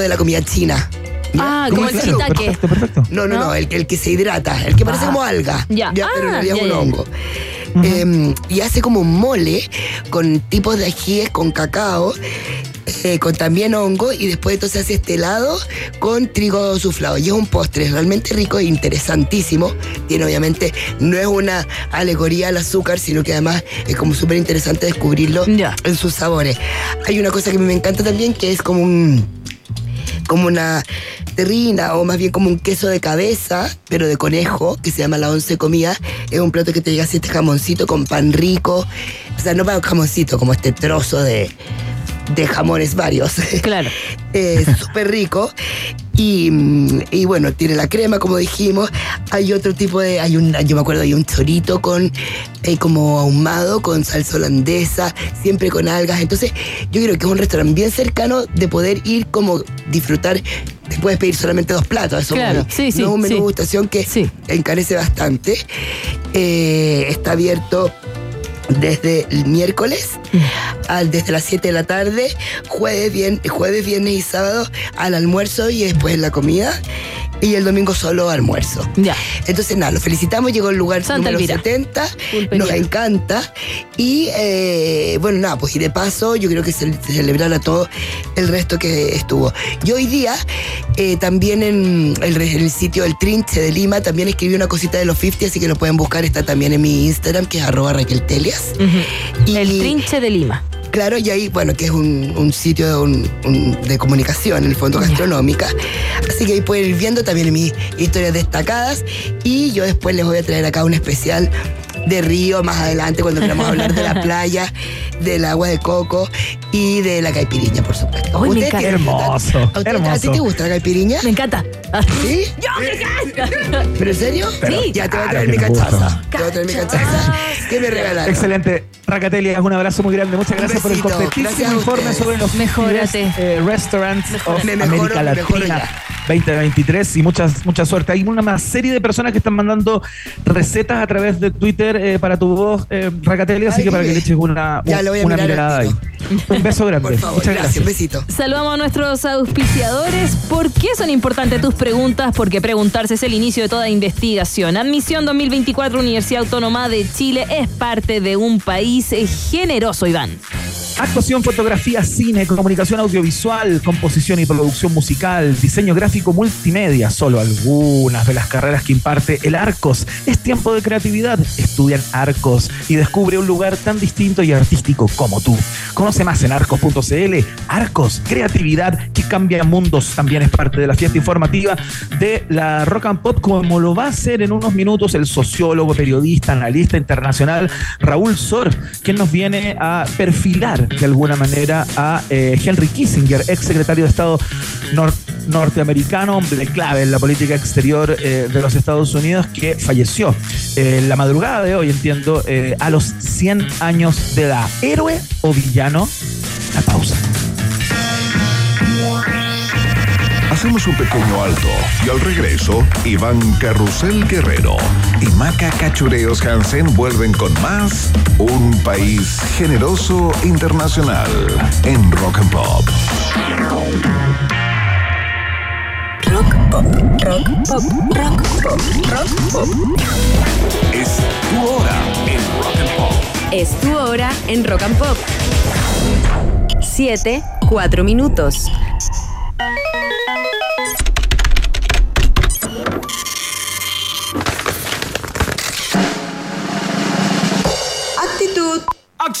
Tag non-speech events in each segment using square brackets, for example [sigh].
de la comida china. Ah, como el claro, shiitake. Perfecto, perfecto. No, no, no, ¿No? el, que- el que se hidrata, el que parece Ah, como alga. ya. pero en Ah, realidad es un ya. hongo. Eh, y hace como un mole con tipos de ajíes con cacao, eh, con también hongo, y después entonces hace este helado con trigo suflado. Y es un postre realmente rico e interesantísimo. Tiene obviamente, no es una alegoría al azúcar, sino que además es como súper interesante descubrirlo en sus sabores. Hay una cosa que me encanta también que es como un como una terrina o más bien como un queso de cabeza, pero de conejo, que se llama la once comida. Es un plato que te llega así este jamoncito con pan rico. O sea, no para un jamoncito, como este trozo de, de jamones varios. Claro. [laughs] Es súper rico. Y, y bueno, tiene la crema, como dijimos. Hay otro tipo de. Hay un, yo me acuerdo, hay un chorito con eh, como ahumado, con salsa holandesa, siempre con algas. Entonces, yo creo que es un restaurante bien cercano de poder ir como disfrutar. Te puedes pedir solamente dos platos. Eso Claro, sí, sí, es un menú sí. gustación que Sí. encarece bastante. Eh, está abierto desde el miércoles al, desde las 7 de la tarde, jueves, bien, jueves, viernes y sábado al almuerzo y después la comida. Y el domingo solo almuerzo. Ya. Entonces, nada, los felicitamos. Llegó el lugar Santa número Elvira. 70. Pulpería. Nos encanta. Y eh, bueno, nada, pues y de paso, yo creo que se, celebrar a todo el resto que estuvo. Y hoy día, eh, también en el, en el sitio del Trinche de Lima, también escribí una cosita de los 50, así que lo pueden buscar. Está también en mi Instagram, que es arroba Raquel Telias. Y- El trinche de Lima. Claro, y ahí, bueno, que es un, un sitio de, un- un- de comunicación, en el fondo gastronómica. Así que ahí pueden ir viendo también mis historias destacadas. Y yo después les voy a traer acá un especial de Río más adelante, cuando queramos hablar de la [laughs] playa, del agua de coco y de la caipiriña, por supuesto. Uy, me ¿Ustedes encanta. tienen- Hermoso, ¿A, usted- hermoso. ¿A ti te gusta la caipiriña? Me encanta. ¿Sí? [laughs] ¡Yo me encanta! [laughs] ¿Pero en serio? Sí. Ya te voy a traer mi cachaza. Te voy a traer mi cachaza. ¿Qué me regalaron? Excelente. Racatelia, un abrazo muy grande. Muchas gracias por el completísimo informe sobre los Mejórate. best, eh, restaurants of Me mejoro, América Latina ya. 2023 y muchas, mucha suerte. Hay una serie de personas que están mandando recetas a través de Twitter eh, para tu voz, eh, Racatelia, así que para que le eches una, Ya, lo voy a una mirar mirada ahí. Un beso grande. Por favor, Muchas gracias. Un besito. Saludamos a nuestros auspiciadores. ¿Por qué son importantes tus preguntas? Porque preguntarse es el inicio de toda investigación. Admisión 2024 Universidad Autónoma de Chile es parte de un país eh, generoso, Iván. Actuación, fotografía, cine, comunicación audiovisual, composición y producción musical, diseño gráfico multimedia, solo algunas de las carreras que imparte el Arcos. Es tiempo de creatividad. Estudia en Arcos y descubre un lugar tan distinto y artístico como tú. Conoce más en arcos.cl. Arcos, creatividad que cambia mundos. También es parte de la fiesta informativa de la Rock and Pop, como lo va a hacer en unos minutos el sociólogo, periodista, analista internacional Raúl Sor, quien nos viene a perfilar de alguna manera a eh, Henry Kissinger, ex secretario de Estado nor- norteamericano, hombre clave en la política exterior eh, de los Estados Unidos, que falleció eh, la madrugada de hoy, entiendo, eh, a los 100 años de edad. ¿Héroe o villano? La pausa. Hacemos un pequeño alto y al regreso, Iván Carrusel Guerrero y Maca Cachureos Hansen vuelven con más Un País Generoso Internacional en Rock and Pop. Rock pop, rock pop, rock pop, rock pop. Es tu hora en Rock and Pop. Es tu hora en Rock and Pop. 7, 4 minutos.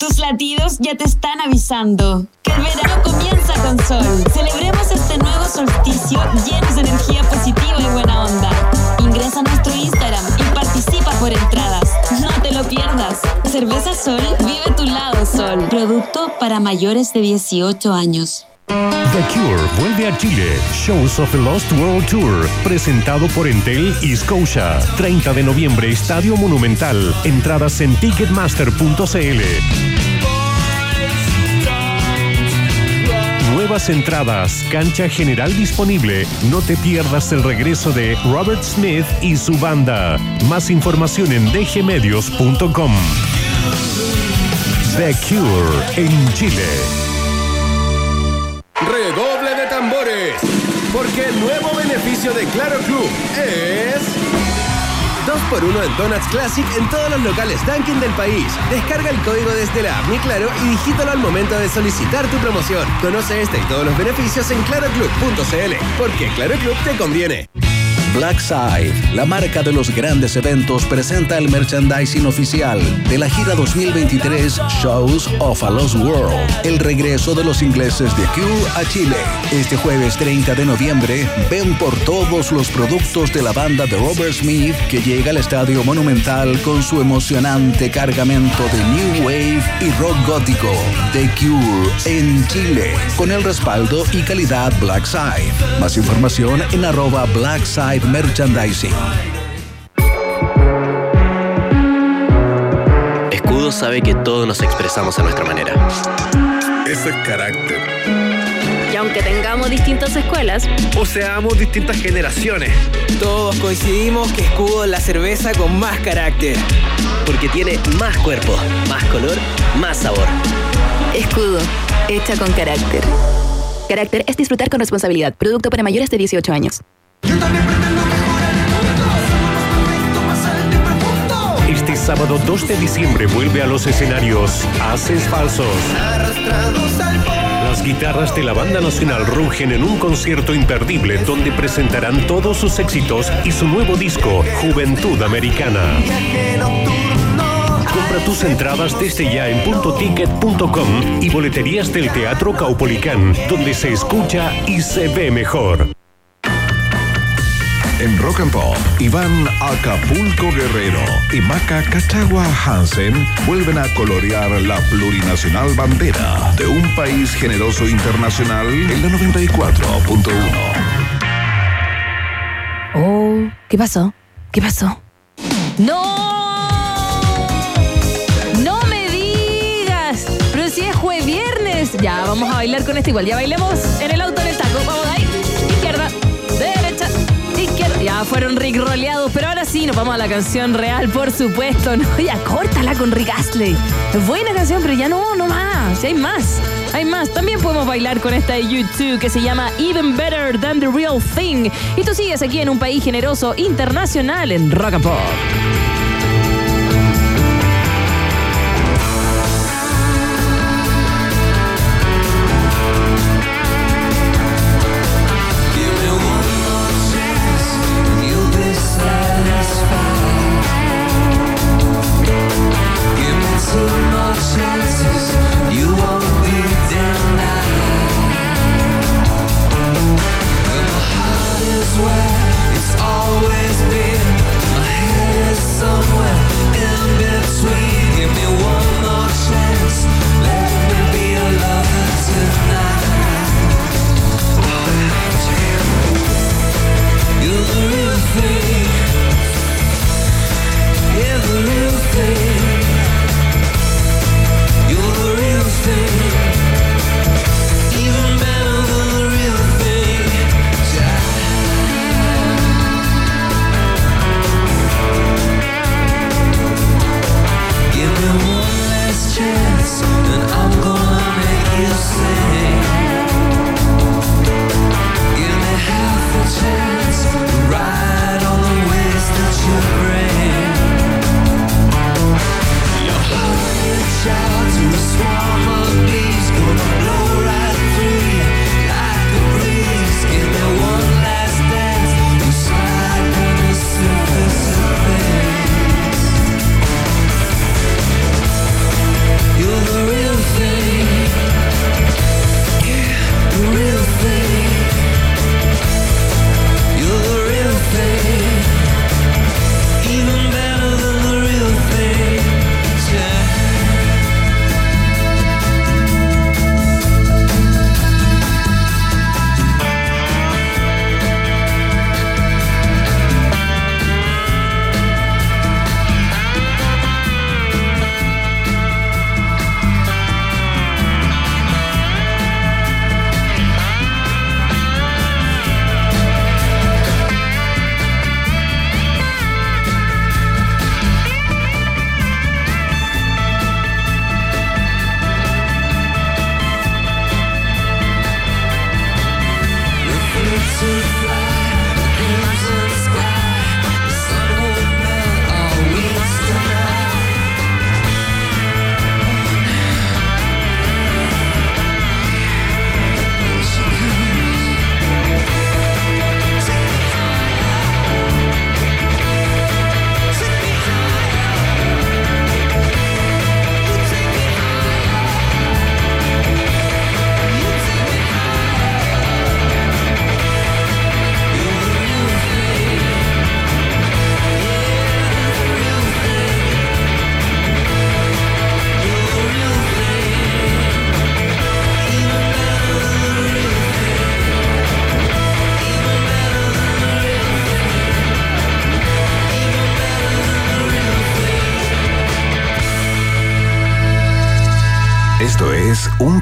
Tus latidos ya te están avisando que el verano comienza con sol. Celebremos este nuevo solsticio llenos de energía positiva y buena onda. Ingresa a nuestro Instagram y participa por entradas. No te lo pierdas. Cerveza Sol, vive tu lado Sol. Producto para mayores de 18 años. The Cure vuelve a Chile. Shows of the Lost World Tour. Presentado por Entel y Scotia. 30 de noviembre, Estadio Monumental. Entradas en ticketmaster.cl. Nuevas entradas, cancha general disponible. No te pierdas el regreso de Robert Smith y su banda. Más información en dgmedios.com. The Cure en Chile. Redoble de tambores, porque el nuevo beneficio de Claro Club es 2x1 en Donuts Classic en todos los locales Dunkin' del país. Descarga el código desde la app Mi Claro y digítalo al momento de solicitar tu promoción. Conoce este y todos los beneficios en claroclub.cl, porque Claro Club te conviene. Blackside, la marca de los grandes eventos, presenta el merchandising oficial de la gira 2023 Shows of a Lost World, el regreso de los ingleses de Cure a Chile. Este jueves 30 de noviembre, ven por todos los productos de la banda de Robert Smith que llega al Estadio Monumental con su emocionante cargamento de New Wave y rock gótico. The Cure en Chile, con el respaldo y calidad Blackside. Más información en arroba Merchandising. Escudo sabe que todos nos expresamos a nuestra manera. Eso es carácter. Y aunque tengamos distintas escuelas, O seamos distintas generaciones. Todos coincidimos que Escudo es la cerveza con más carácter. Porque tiene más cuerpo, más color, más sabor. Escudo, hecha con carácter. Carácter es disfrutar con responsabilidad. Producto para mayores de 18 años. Este sábado 2 de diciembre vuelve a los escenarios Haces Falsos. Las guitarras de la Banda Nacional rugen en un concierto imperdible donde presentarán todos sus éxitos y su nuevo disco, Juventud Americana. Compra tus entradas desde ya en puntoticket.com y boleterías del Teatro Caupolicán, donde se escucha y se ve mejor. En Rock and Pop, Iván Acapulco Guerrero y Maca Cachagua Hansen vuelven a colorear la plurinacional bandera de un país generoso internacional en la 94.1. Oh, ¿qué pasó? ¿Qué pasó? ¡No! ¡No me digas! Pero si es jueves viernes. Ya, vamos a bailar con esto igual. Ya bailemos en el auto Ya fueron Rick roleados, pero ahora sí nos vamos a la canción real, por supuesto. No, [laughs] ya córtala con Rick Astley. Buena canción, pero ya no, no más. Si hay más. Hay más. También podemos bailar con esta de YouTube que se llama Even Better Than the Real Thing. Y tú sigues aquí en un país generoso internacional en Rock and Pop.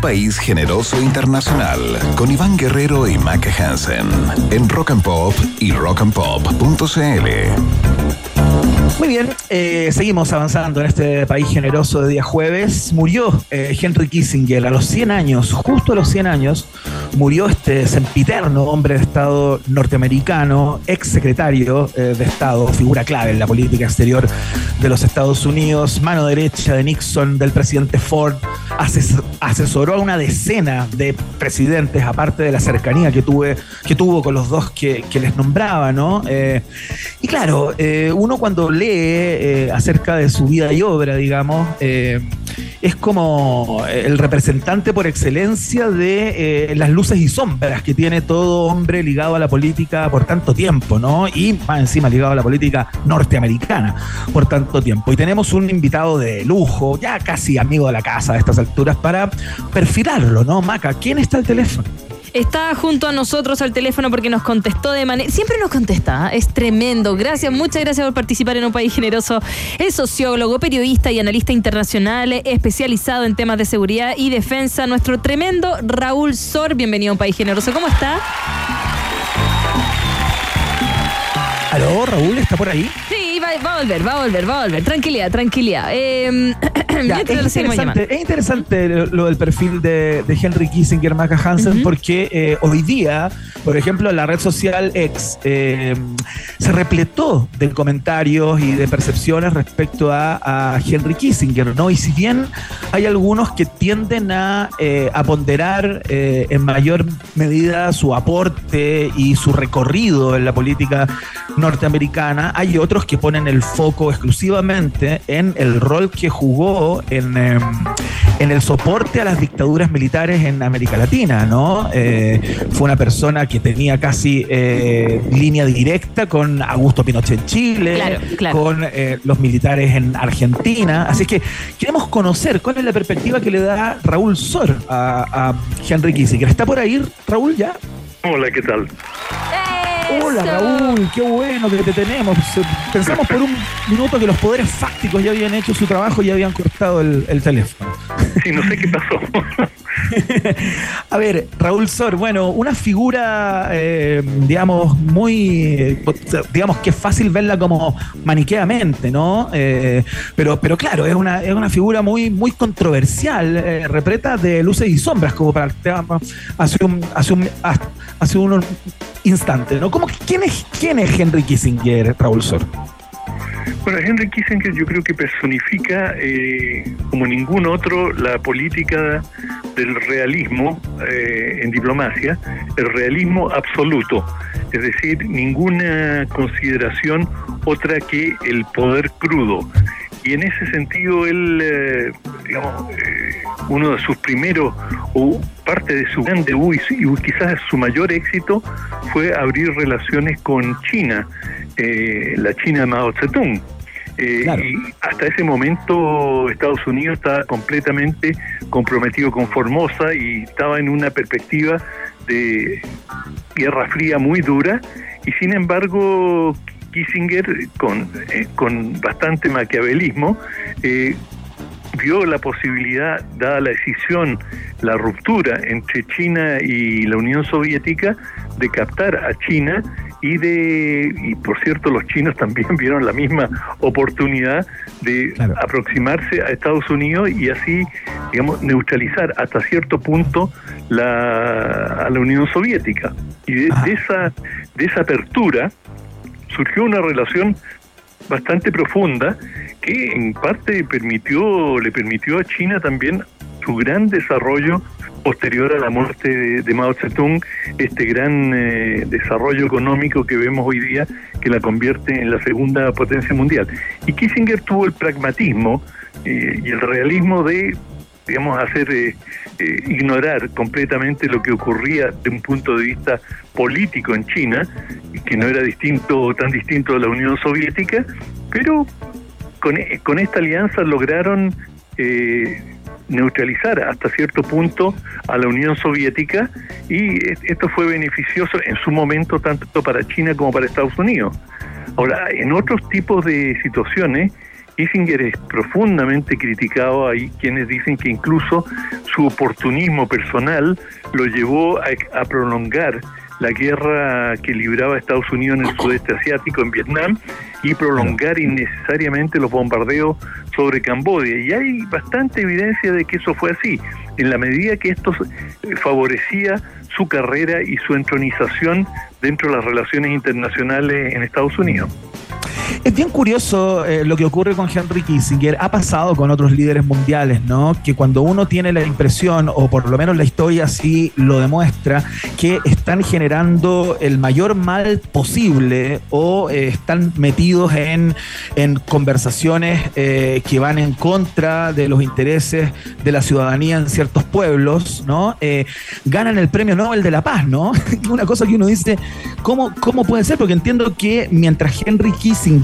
País Generoso Internacional con Iván Guerrero y Maca Hansen en Rock and Pop y rockandpop.cl. Muy bien, eh, seguimos avanzando en este país generoso de día jueves. Murió eh, Henry Kissinger a los 100 años, justo a los 100 años, murió este sempiterno hombre de Estado norteamericano, ex secretario eh, de Estado, figura clave en la política exterior de los Estados Unidos, mano derecha de Nixon, del presidente Ford, asesoró a una decena de presidentes, aparte de la cercanía que, tuve, que tuvo con los dos que, les nombraba, ¿no? y claro, uno cuando lee eh, acerca de su vida y obra, digamos, eh, es como el representante por excelencia de eh, las luces y sombras que tiene todo hombre ligado a la política por tanto tiempo, ¿no? Y más encima ligado a la política norteamericana por tanto tiempo. Y tenemos un invitado de lujo, ya casi amigo de la casa a estas alturas, para perfilarlo, ¿no? Maca, ¿quién está al teléfono? Está junto a nosotros al teléfono porque nos contestó de manera. Siempre nos contesta, ¿ah? es tremendo. Gracias, muchas gracias por participar en un país generoso. Es sociólogo, periodista y analista internacional, especializado en temas de seguridad y defensa. Nuestro tremendo Raúl Sor. Bienvenido a un país generoso. ¿Cómo está? ¿Aló, Raúl? ¿Está por ahí? Sí, va, a volver, va a volver, va a volver. Tranquilidad, tranquilidad. Eh, [clears throat] es, interesante, lo del perfil de, Henry Kissinger, Maca Hansen, porque eh, hoy día, por ejemplo, la red social X eh, se repletó de comentarios y de percepciones respecto a, Henry Kissinger, ¿no? Y si bien hay algunos que tienden a, a ponderar en mayor medida su aporte y su recorrido en la política norteamericana, hay otros que ponen el foco exclusivamente en el rol que jugó Em, en, el soporte a las dictaduras militares en América Latina, ¿no? Eh, fue una persona que tenía casi eh, línea directa con Augusto Pinochet en Chile, con eh, los militares en Argentina. Así que queremos conocer cuál es la perspectiva que le da Raúl Sor a, a Henry Kissinger. ¿Está por ahí, Raúl, ya? Hola, ¿qué tal? Hola Raúl, qué bueno que te tenemos. Pensamos por un minuto que los poderes fácticos ya habían hecho su trabajo y ya habían cortado el, teléfono. Sí, no sé qué pasó. [laughs] [laughs] A ver, Raúl Sor, bueno, una figura, eh, digamos, muy, digamos que es fácil verla como maniqueamente, ¿no? Eh, pero, pero claro, es una, es una figura muy, muy controversial, eh, repleta de luces y sombras, como para hace un, hace un, hace un instante, ¿no? quién, es, ¿Quién es Henry Kissinger, Raúl Sor? Bueno, Henry Kissinger yo creo que personifica eh, como ningún otro la política del realismo eh, en diplomacia, el realismo absoluto, es decir, ninguna consideración otra que el poder crudo. Y en ese sentido, él, eh, digamos, uno de sus primeros, o parte de su grande y quizás su mayor éxito, fue abrir relaciones con China, eh, la China de Mao Zedong. Eh, y hasta ese momento Estados Unidos estaba completamente comprometido con Formosa y estaba en una perspectiva de guerra fría muy dura y sin embargo Kissinger con, eh, con bastante maquiavelismo vio la posibilidad, dada la decisión, la ruptura entre China y la Unión Soviética, de captar a China y de y por cierto los chinos también [laughs] vieron la misma oportunidad de aproximarse a Estados Unidos y así digamos neutralizar hasta cierto punto la, a la Unión Soviética. Y de, esa de esa apertura surgió una relación bastante profunda que en parte permitió le permitió a China también su gran desarrollo posterior a la muerte de, Mao Zedong, este gran eh, desarrollo económico que vemos hoy día que la convierte en la segunda potencia mundial. Y Kissinger tuvo el pragmatismo eh, y el realismo de, digamos, hacer eh, ignorar completamente lo que ocurría de un punto de vista político en China, que no era distinto tan distinto de la Unión Soviética, pero con, con esta alianza lograron neutralizar hasta cierto punto a la Unión Soviética y esto fue beneficioso en su momento tanto para China como para Estados Unidos. Ahora, en otros tipos de situaciones, Kissinger es profundamente criticado. Hay quienes dicen que incluso su oportunismo personal lo llevó a, prolongar la guerra que libraba Estados Unidos en el sudeste asiático, en Vietnam, y prolongar innecesariamente los bombardeos sobre Camboya. Y hay bastante evidencia de que eso fue así, en la medida que esto favorecía su carrera y su entronización dentro de las relaciones internacionales en Estados Unidos. Es bien curioso eh, lo que ocurre con Henry Kissinger. Ha pasado con otros líderes mundiales, ¿no? Que cuando uno tiene la impresión, o por lo menos la historia así lo demuestra, que están generando el mayor mal posible o eh, están metidos en, en conversaciones eh, que van en contra de los intereses de la ciudadanía en ciertos pueblos, ¿no? ganan el premio Nobel de la Paz, ¿no? [laughs] Una cosa que uno dice, ¿cómo, ¿cómo puede ser? Porque entiendo que mientras Henry Kissinger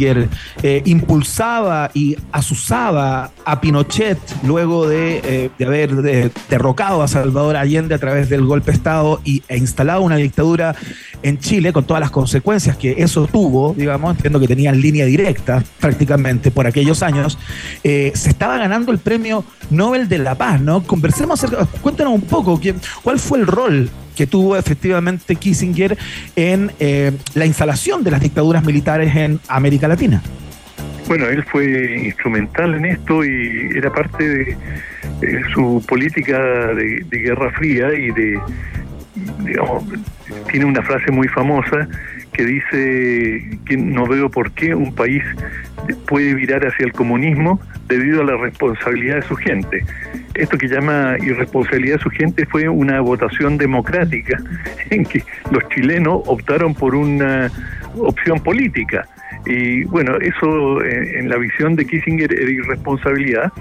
eh, impulsaba y asusaba a Pinochet luego de, eh, haber derrocado a Salvador Allende a través del golpe de Estado y, e instalado una dictadura en Chile con todas las consecuencias que eso tuvo, digamos, entiendo que tenían línea directa prácticamente por aquellos años, eh, se estaba ganando el premio Nobel de la Paz, ¿no? Conversemos acerca, cuéntanos un poco, ¿cuál fue el rol que tuvo efectivamente Kissinger en eh, la instalación de las dictaduras militares en América Latina. Bueno, él fue instrumental en esto y era parte de, su política de, Guerra Fría y de, digamos, tiene una frase muy famosa que dice que no veo por qué un país puede virar hacia el comunismo debido a la responsabilidad de su gente. Esto que llama irresponsabilidad de su gente fue una votación democrática [laughs] en que los chilenos optaron por una opción política. Y bueno, eso eh, en la visión de Kissinger era irresponsabilidad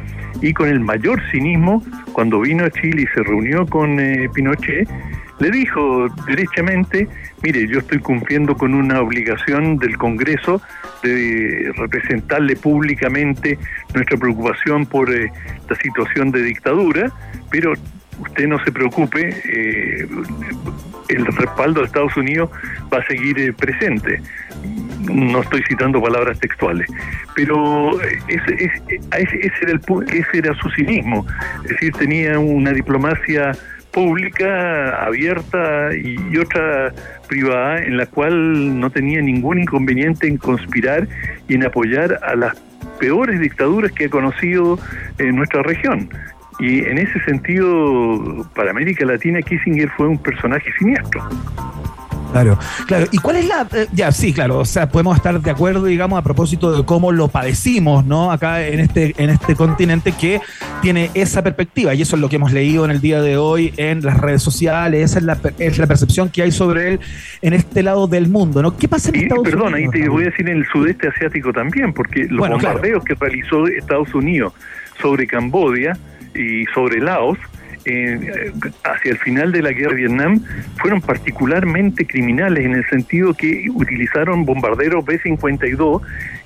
y con el mayor cinismo, cuando vino a Chile y se reunió con eh, Pinochet, le dijo derechamente, mire, yo estoy cumpliendo con una obligación del Congreso de representarle públicamente nuestra preocupación por eh, la situación de dictadura, pero usted no se preocupe, eh, el respaldo de Estados Unidos va a seguir eh, presente. No estoy citando palabras textuales, pero ese, ese, era el, ese era su cinismo, es decir, tenía una diplomacia pública, abierta y, otra privada en la cual no tenía ningún inconveniente en conspirar y en apoyar a las peores dictaduras que ha conocido en nuestra región. Y en ese sentido, para América Latina, Kissinger fue un personaje siniestro. Claro, claro. ¿Y cuál es la...? Eh, ya, sí, claro. O sea, podemos estar de acuerdo, digamos, a propósito de cómo lo padecimos, ¿no? Acá en este, en este continente que tiene esa perspectiva. Y eso es lo que hemos leído en el día de hoy en las redes sociales. Esa es la, es la percepción que hay sobre él en este lado del mundo, ¿no? ¿Qué pasa en Estados Unidos? Perdón, ahí te voy a decir en el sudeste asiático también, porque los bombardeos que realizó Estados Unidos sobre Cambodia y sobre Laos eh, hacia el final de la guerra de Vietnam fueron particularmente criminales en el sentido que utilizaron bombarderos B-52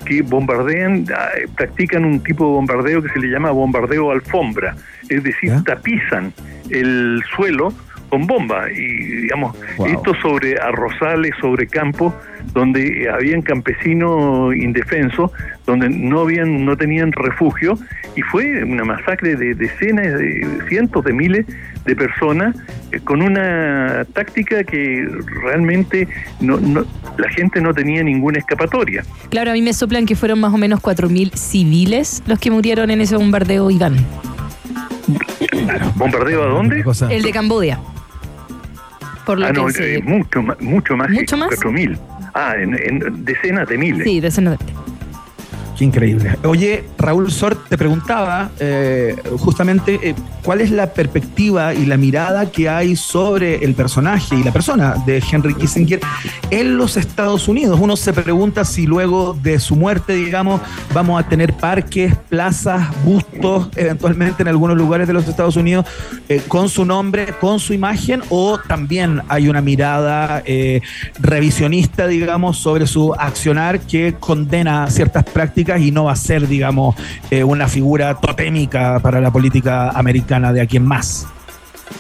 que bombardean, ah, practican un tipo de bombardeo que se le llama bombardeo alfombra, es decir, tapizan el suelo con bomba y digamos esto sobre arrozales, sobre campos donde habían campesinos indefensos, donde no habían no tenían refugio y fue una masacre de decenas de cientos de miles de personas eh, con una táctica que realmente no, no, la gente no tenía ninguna escapatoria. Claro, a mí me soplan que fueron más o menos 4.000 civiles los que murieron en ese bombardeo, Iván. ¿Bombardeo a dónde? El de Cambodia. Por lo ah, no, eh, mucho, mucho más ¿Mucho que 4.000. Ah, en, en, decenas de miles. Sí, decenas de miles. Qué increíble. Oye, Raúl Sort te preguntaba eh, justamente eh, cuál es la perspectiva y la mirada que hay sobre el personaje y la persona de Henry Kissinger en los Estados Unidos. Uno se pregunta si luego de su muerte, digamos, vamos a tener parques, plazas, bustos, eventualmente en algunos lugares de los Estados Unidos, eh, con su nombre, con su imagen, o también hay una mirada revisionista, digamos, sobre su accionar que condena ciertas prácticas y no va a ser, digamos, eh, una figura totémica para la política americana de aquí en más.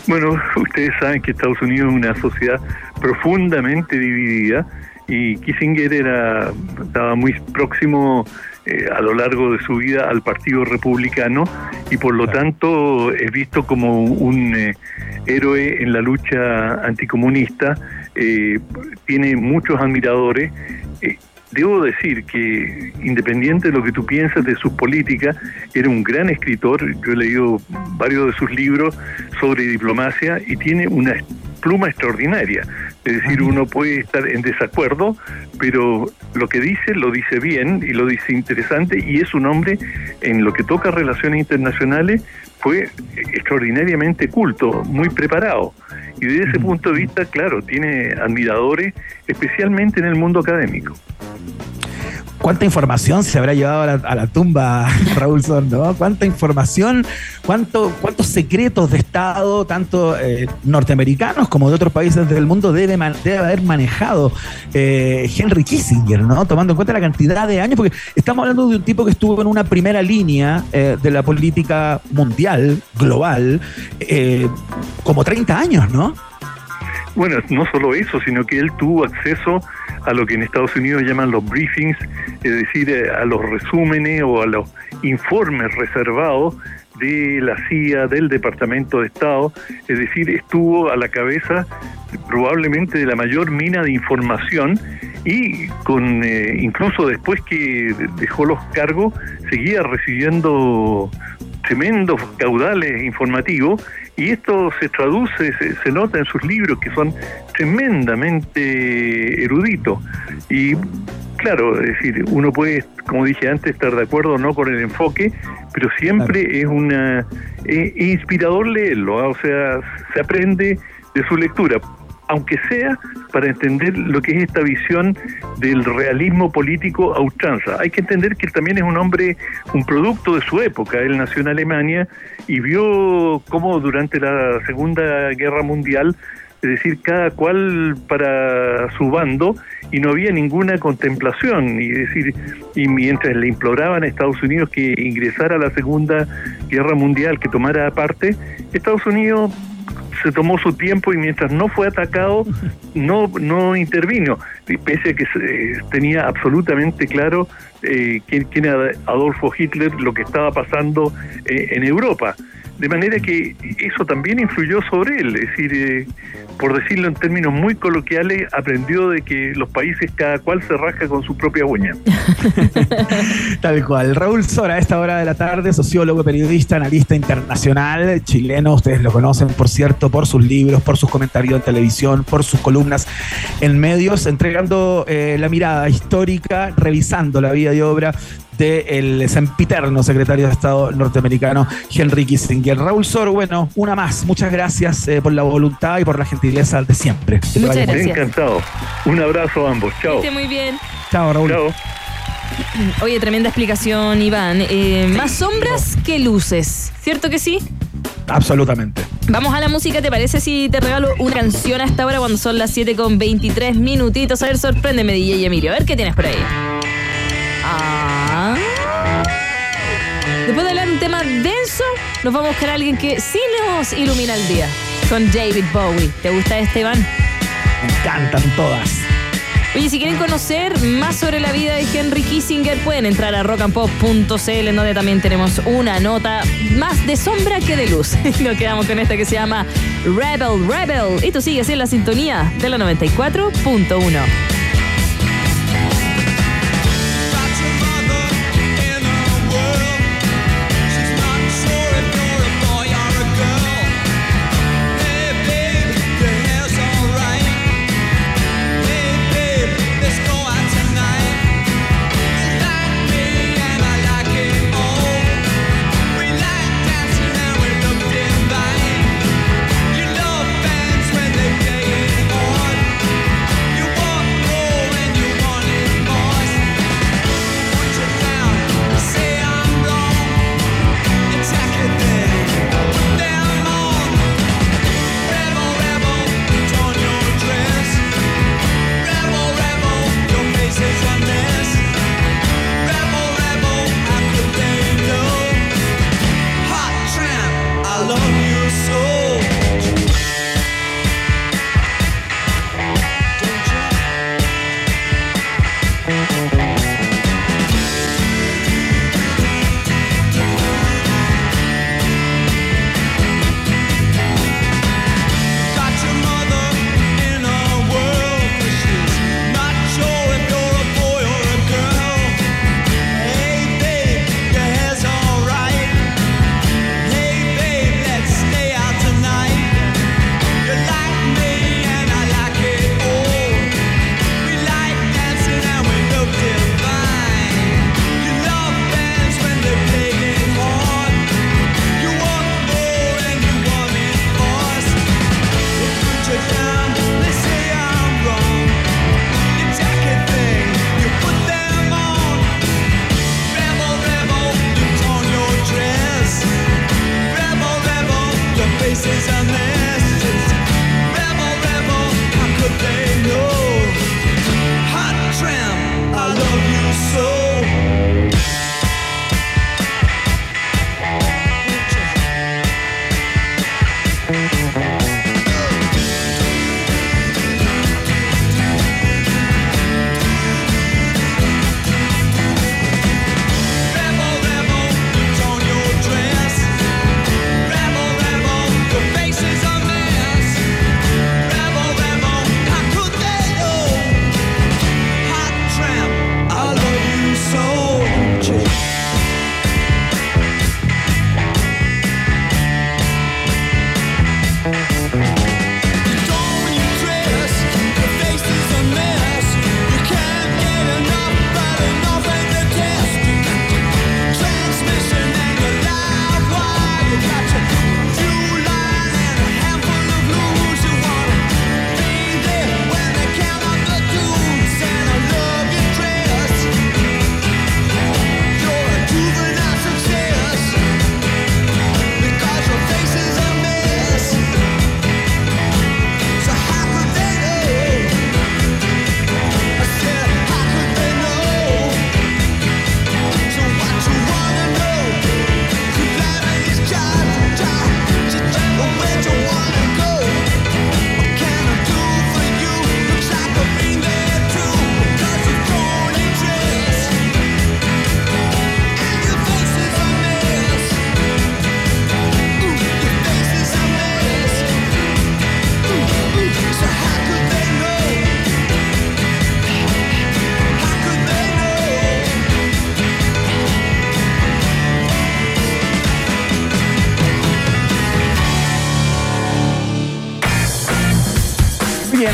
Bueno, ustedes saben que Estados Unidos es una sociedad profundamente dividida y Kissinger era estaba muy próximo eh, a lo largo de su vida al Partido Republicano y por lo tanto es visto como un eh, héroe en la lucha anticomunista, tiene muchos admiradores Debo decir que, independiente de lo que tú piensas de sus políticas, era un gran escritor. Yo he leído varios de sus libros sobre diplomacia y tiene una pluma extraordinaria. Es decir, uno puede estar en desacuerdo, pero lo que dice lo dice bien y lo dice interesante y es un hombre en lo que toca relaciones internacionales fue extraordinariamente culto, muy preparado. Y desde ese punto de vista, claro, tiene admiradores, especialmente en el mundo académico cuánta información se habrá llevado a la, tumba [laughs] Raúl Son, ¿no? Cuánta información, cuánto, cuántos secretos de Estado, tanto eh, norteamericanos como de otros países del mundo, debe, debe haber manejado eh, Henry Kissinger, ¿no? Tomando en cuenta la cantidad de años, porque estamos hablando de un tipo que estuvo en una primera línea eh, de la política mundial, global, como 30 años, ¿no? Bueno, no solo eso, sino que él tuvo acceso a lo que en Estados Unidos llaman los briefings, es decir, eh, a los resúmenes o a los informes reservados de la CIA, del Departamento de Estado, es decir, estuvo a la cabeza probablemente de la mayor mina de información y con eh, incluso después que dejó los cargos seguía recibiendo tremendos caudales informativos y esto se traduce, se, nota en sus libros que son tremendamente eruditos. Y claro, es decir, uno puede, como dije antes, estar de acuerdo o no con el enfoque, pero siempre es una es inspirador leerlo, ¿ah? o sea, se aprende de su lectura aunque sea para entender lo que es esta visión del realismo político a ultranza. Hay que entender que él también es un hombre, un producto de su época. Él nació en Alemania y vio cómo durante la Segunda Guerra Mundial, es decir, cada cual para su bando, y no había ninguna contemplación, y decir, y mientras le imploraban a Estados Unidos que ingresara a la Segunda Guerra Mundial, que tomara parte, Estados Unidos se tomó su tiempo y mientras no fue atacado, [laughs] no, no intervino, pese a que tenía absolutamente claro eh, quién, era Adolfo Hitler, lo que estaba pasando eh, en Europa. De manera que eso también influyó sobre él, es decir, eh, por decirlo en términos muy coloquiales, aprendió de que los países cada cual se rasca con su propia uña. [laughs] Tal cual. Raúl Sora, a esta hora de la tarde, sociólogo, periodista, analista internacional, chileno, ustedes lo conocen, por cierto, por sus libros, por sus comentarios en televisión, por sus columnas en medios, entregando eh, la mirada histórica, revisando la vida y obra del sempiterno secretario de Estado norteamericano Henry Kissinger. Raúl Sor, bueno, una más. Muchas gracias eh, por la voluntad y por la gentileza de siempre. Muchas gracias. Encantado. Un abrazo a ambos. Chao. muy bien. Chao, Raúl. Chao. Oye, tremenda explicación, Iván. Eh, más sombras que luces, ¿cierto que sí? Absolutamente. Vamos a la música, ¿te parece si te regalo una canción a esta hora cuando son las 7 con 23 minutitos? A ver, sorpréndeme, DJ Emilio. A ver qué tienes por ahí. Ah. Después de hablar un tema denso, nos vamos a buscar a alguien que sí nos ilumina el día. con David Bowie. ¿Te gusta este, Iván? Me encantan todas. Oye, si quieren conocer más sobre la vida de Henry Kissinger, pueden entrar a rockandpop.cl, en donde también tenemos una nota más de sombra que de luz. [laughs] Nos quedamos con esta que se llama Rebel Rebel. Y tú sigues en la sintonía de la 94.1.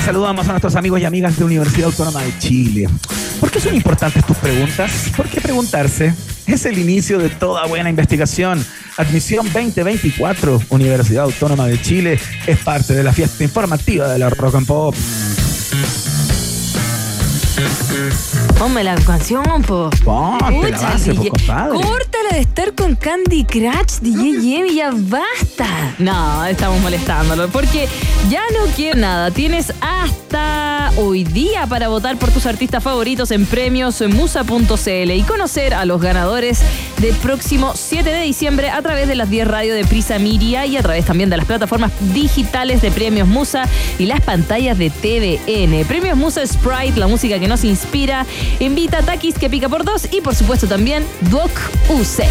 saludamos a nuestros amigos y amigas de Universidad Autónoma de Chile. ¿Por qué son importantes tus preguntas? ¿Por qué preguntarse? Es el inicio de toda buena investigación. Admisión 2024, Universidad Autónoma de Chile, es parte de la fiesta informativa de la Rock and Pop. Ponme la canción, po. Ponte la base, po, compadre. Córtala de estar con Candy Crush, DJ Yemi, ya basta. No, estamos molestándolo porque ya no quiero nada. Tienes hasta hoy día para votar por tus artistas favoritos en premiosmusa.cl y conocer a los ganadores del próximo 7 de diciembre a través de las 10 radio de Prisa Miria y a través también de las plataformas digitales de Premios Musa y las pantallas de TVN. Premios Musa Sprite, la música que nos inspira. Invita a Takis que pica por dos y por supuesto también Duoc UC.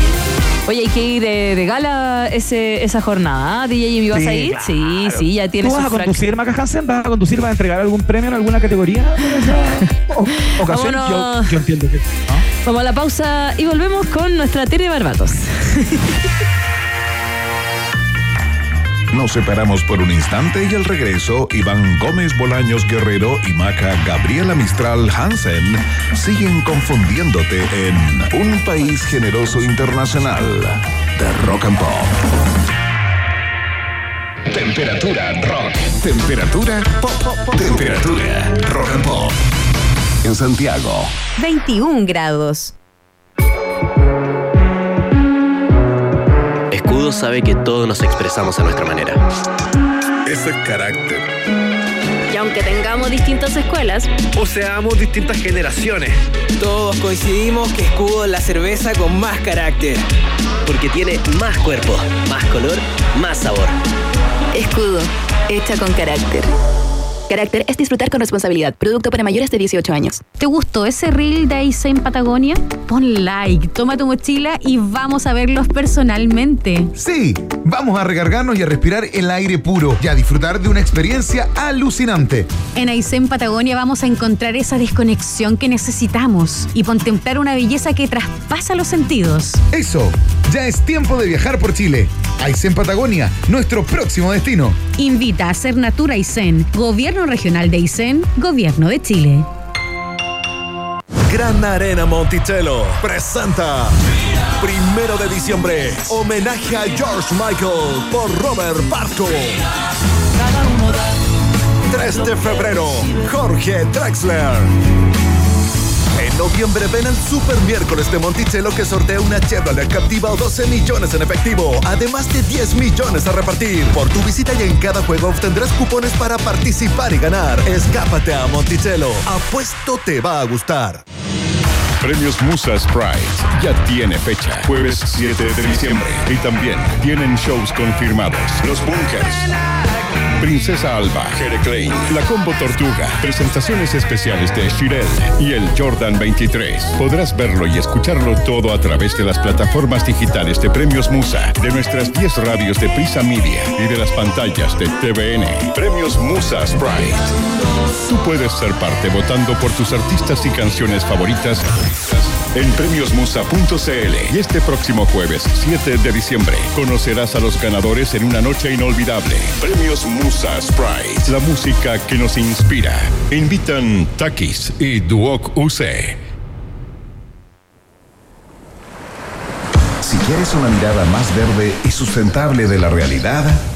Oye, hay que ir de, de gala ese, esa jornada. ¿ah? DJ Jimmy, ¿vas Sí, a ir? claro. Sí, sí, ya tienes ¿Tú vas a conducir, Maca Hansen? ¿Vas a conducir? ¿Vas a entregar algún premio en alguna categoría? [laughs] o- ocasión? Yo, entiendo que. ¿no? Vamos a la pausa y volvemos con nuestra Tere Barbatos. [laughs] Nos separamos por un instante y al regreso, Iván Gómez Bolaños Guerrero y Maca Gabriela Mistral Hansen siguen confundiéndote en Un País Generoso Internacional de Rock and Pop. Temperatura rock. Temperatura pop. Temperatura rock and pop. En Santiago, 21 grados. Sabe que todos nos expresamos a nuestra manera. Eso es carácter. Y aunque tengamos distintas escuelas, O seamos distintas generaciones. Todos coincidimos que Escudo es la cerveza con más carácter. Porque tiene más cuerpo, más color, más sabor. Escudo, hecha con carácter. Carácter es disfrutar con responsabilidad. Producto para mayores de 18 años. ¿te gustó ese reel de Aysén Patagonia? Pon like, toma tu mochila y vamos a verlos personalmente. Sí, vamos a recargarnos y a respirar el aire puro y a disfrutar de una experiencia alucinante. En Aysén Patagonia vamos a encontrar esa desconexión que necesitamos y contemplar una belleza que traspasa los sentidos. Eso, ya es tiempo de viajar por Chile. Aysén Patagonia, nuestro próximo destino. Invita a Ser Natura Aysén, Gobierno Regional de Aysén, Gobierno de Chile. Gran Arena Monticello presenta Primero de diciembre, homenaje a George Michael por Robert Barco. 3 de febrero, Jorge Drexler. Noviembre ven al Super Miércoles de Monticello que sortea una Chevrolet Captiva o 12 millones en efectivo, además de 10 millones a repartir. Por tu visita y en cada juego obtendrás cupones para participar y ganar. Escápate a Monticello. Apuesto te va a gustar. Premios Musa Sprite ya tiene fecha, jueves 7 de diciembre. Y también tienen shows confirmados. Los Bunkers. Princesa Alba, Jere Klein, La Combo Tortuga, presentaciones especiales de Shirel y el Jordan 23. Podrás verlo y escucharlo todo a través de las plataformas digitales de Premios Musa, de nuestras 10 radios de Prisa Media y de las pantallas de TVN. Premios Musa Sprite. Tú puedes ser parte votando por tus artistas y canciones favoritas en premiosmusa.cl. Y este próximo jueves, 7 de diciembre, conocerás a los ganadores en una noche inolvidable. Premios Musa Sprite, la música que nos inspira. Invitan Takis y Duoc UC. Si quieres una mirada más verde y sustentable de la realidad,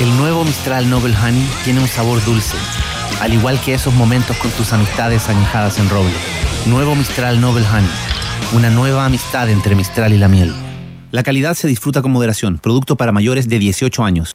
El nuevo Mistral Noble Honey tiene un sabor dulce, al igual que esos momentos con tus amistades añejadas en roble. Nuevo Mistral Noble Honey, una nueva amistad entre Mistral y la miel. La calidad se disfruta con moderación, producto para mayores de 18 años.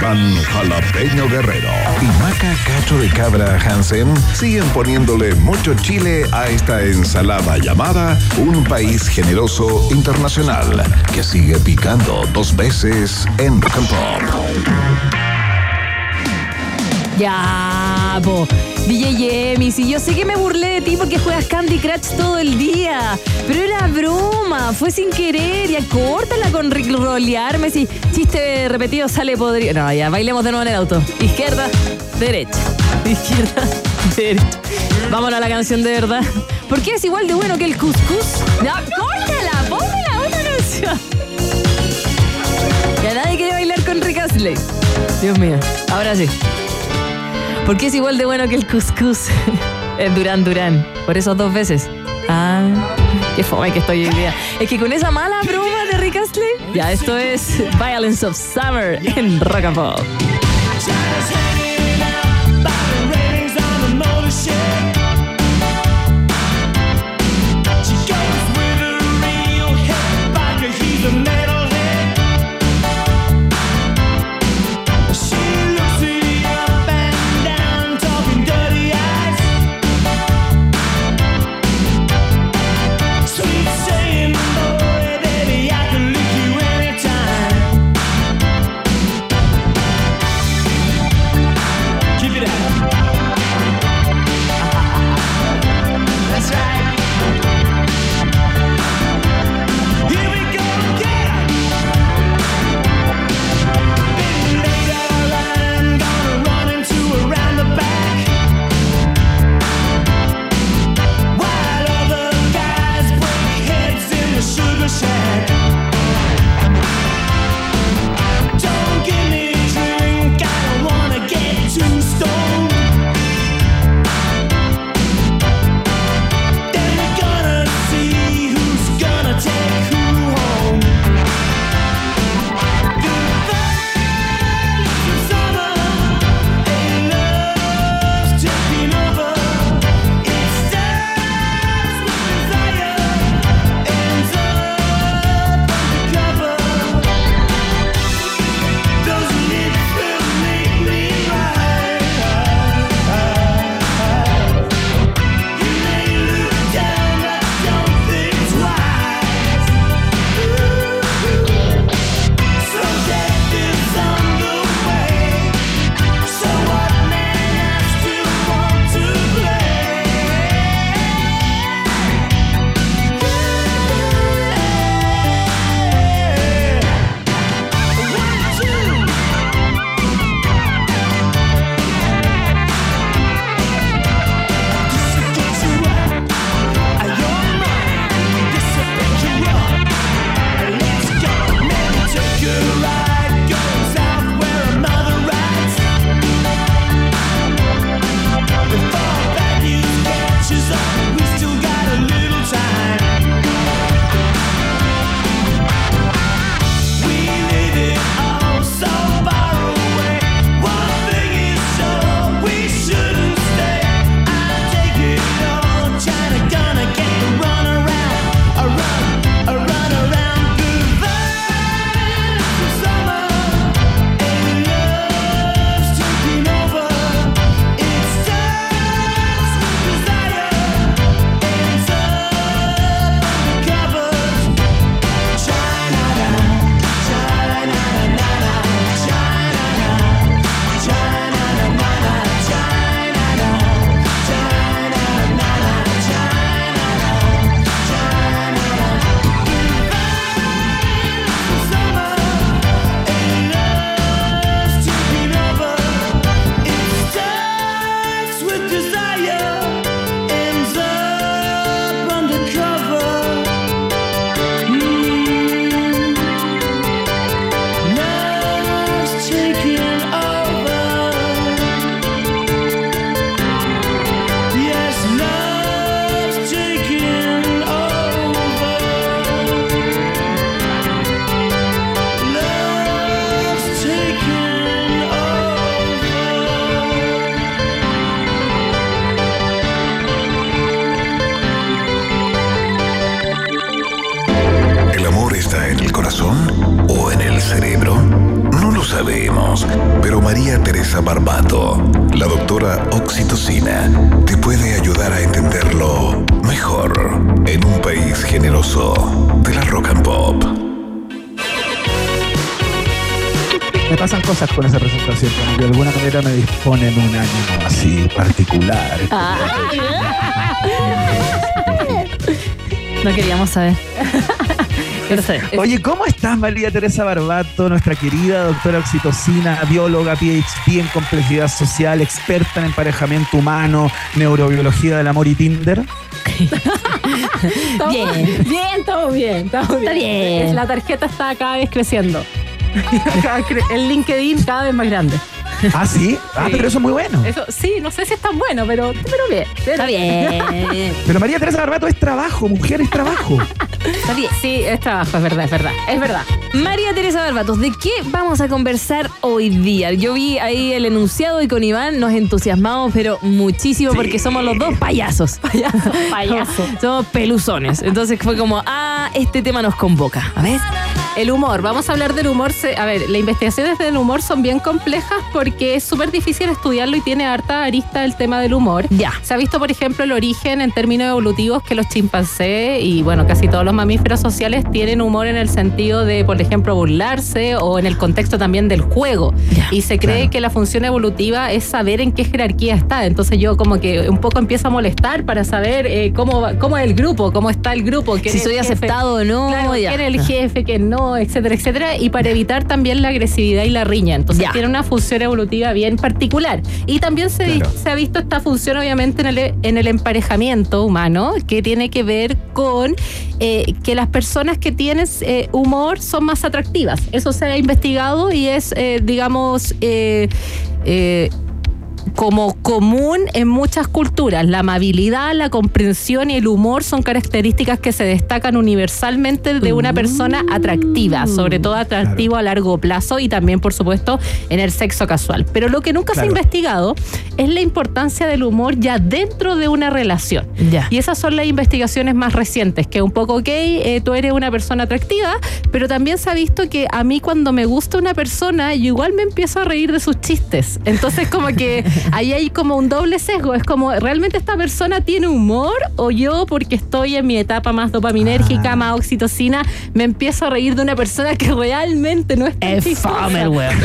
Iván Jalapeño Guerrero y Maca Cacho de Cabra Hansen siguen poniéndole mucho chile a esta ensalada llamada Un País Generoso Internacional que sigue picando dos veces en Rock and Pop. Ya, DJ Emi, si yo sé que me burlé de ti porque juegas Candy Crush todo el día. Pero era broma, fue sin querer. Ya córtala con rolearme. Si chiste repetido sale podrido. No, ya, bailemos de nuevo en el auto. Izquierda, derecha. Izquierda, [laughs] derecha. Vámonos a la canción de verdad. ¿Por qué es igual de bueno que el cuscús? No, córtala, ponme la otra canción. Ya nadie quiere bailar con Rick Astley. Dios mío, ahora sí. ¿Por qué es igual de bueno que el cuscús? [laughs] Es Durán Durán. Por eso dos veces. Ah, qué fome que estoy hoy día. Es que con esa mala broma de Rick Astley, ya esto es Violence of Summer en Rock and Pop. Te puede ayudar a entenderlo mejor en un país generoso de la rock and pop. Me pasan cosas con esa presentación, como que de alguna manera me disponen un ánimo así particular. [laughs] No queríamos saber. [laughs] Pero. [laughs] Oye, ¿cómo estás María Teresa Barbato, nuestra querida doctora oxitocina, bióloga, PhD en complejidad social, experta en emparejamiento humano, neurobiología del amor y Tinder? [laughs] Bien. Bien, estamos bien. Estamos Está bien. La tarjeta está cada vez creciendo. [laughs] El LinkedIn cada vez más grande. Ah, sí. Ah, Sí. pero eso es muy bueno. Eso, sí, no sé si es tan bueno, pero, pero bien. Está bien. Pero María Teresa Barbato es trabajo, mujer es trabajo. Está bien. Sí, es trabajo, es verdad, es verdad. Es verdad. María Teresa Barbatos, ¿de qué vamos a conversar hoy día? Yo vi ahí el enunciado y con Iván nos entusiasmamos, pero muchísimo porque somos los dos payasos. [laughs] Payaso, payaso. Somos peluzones. Entonces fue como, ah, este tema nos convoca. A ver. El humor, vamos a hablar del humor. A ver, las investigaciones del humor son bien complejas porque es súper difícil estudiarlo y tiene harta arista el tema del humor. Ya. Se ha visto, por ejemplo, el origen en términos evolutivos que los chimpancés y, bueno, casi todos los mamíferos sociales tienen humor en el sentido de, por ejemplo, burlarse o en el contexto también del juego. y se cree que la función evolutiva es saber en qué jerarquía está. Entonces yo como que un poco empiezo a molestar para saber eh, cómo, cómo es el grupo, cómo está el grupo. quién Si soy aceptado o no, Claro, ya. quién es el jefe, quién no, etcétera, etcétera. Y para evitar también la agresividad y la riña. Entonces Ya. tiene una función evolutiva bien particular. Y también se, Claro. se ha visto esta función obviamente en el, en el emparejamiento humano, que tiene que ver con eh, que las personas que tienen eh, humor son más atractivas. Eso se ha investigado y es, eh, digamos, eh, eh, como común en muchas culturas. La amabilidad, la comprensión y el humor son características que se destacan universalmente de una persona atractiva, sobre todo atractivo a largo plazo y también, por supuesto, en el sexo casual. Pero lo que nunca se ha investigado es la importancia del humor ya dentro de una relación. Ya. Y esas son las investigaciones más recientes, que un poco, ok, eh, tú eres una persona atractiva, pero también se ha visto que a mí cuando me gusta una persona, yo igual me empiezo a reír de sus chistes. Entonces como que [laughs] ahí hay como un doble sesgo, es como, ¿realmente esta persona tiene humor o yo porque estoy en mi etapa más dopaminérgica, más oxitocina, me empiezo a reír de una persona que realmente no es tan Es chistosa? fome el weón.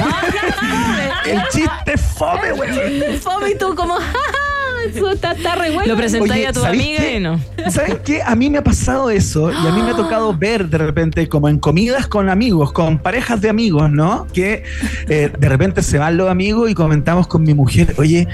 El chiste es fome, güey. Fome y tú como, [laughs] ¡ja, ja! Eso está, está re bueno. Lo presentáis a tu ¿sabéis amiga qué? y no. ¿Saben qué? A mí me ha pasado eso y a mí me ha tocado [gasps] ver de repente como en comidas con amigos, con parejas de amigos, ¿no? Que eh, de repente se van los amigos y comentamos con mi mujer, oye,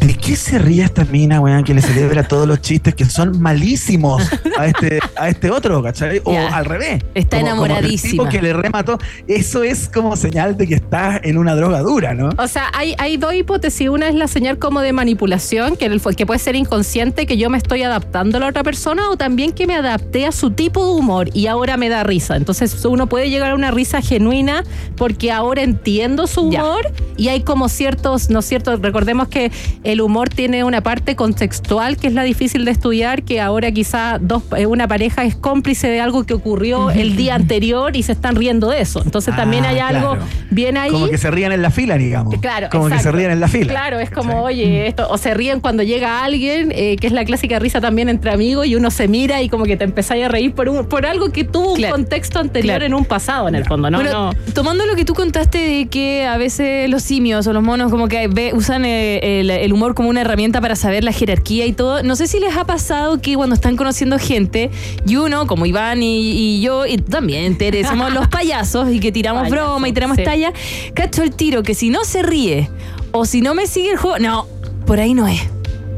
¿de qué se ríe esta mina, weón, que le celebra todos los chistes que son malísimos a este, a este otro, ¿cachai? O al revés. Está Como- como el enamoradísima. tipo que le remató. Eso es como señal de que estás en una droga dura, ¿no? O sea, hay, hay dos hipótesis. Una es la señal como de manipulación, que, el que puede ser inconsciente, que yo me estoy adaptando a la otra persona, o también que me adapté a su tipo de humor y ahora me da risa. Entonces uno puede llegar a una risa genuina porque ahora entiendo su humor y hay como ciertos, ¿no es cierto? Recordemos que el humor tiene una parte contextual que es la difícil de estudiar, que ahora quizá dos, eh, una pareja es cómplice de algo que ocurrió el día anterior y se están riendo de eso. Entonces también Ah, hay algo bien ahí. Como que se rían en la fila, digamos. Claro, Como que se rían en la fila. Claro, es como, oye, esto, o se ríen cuando llega alguien, eh, que es la clásica risa también entre amigos, y uno se mira y como que te empezáis a reír por, un, por algo que tuvo un contexto anterior Claro. en un pasado, en el fondo, ¿no? Bueno, no. tomando lo que tú contaste de que a veces los simios o los monos como que ve- usan eh, el, el humor como una herramienta para saber la jerarquía y todo, no sé si les ha pasado que cuando están conociendo gente y uno, como Iván y, y yo, y tú también, Tere, somos los [laughs] payasos y que tiramos broma y tiramos sí. talla, cacho el tiro que si no se ríe o si no me sigue el juego, no, por ahí no es.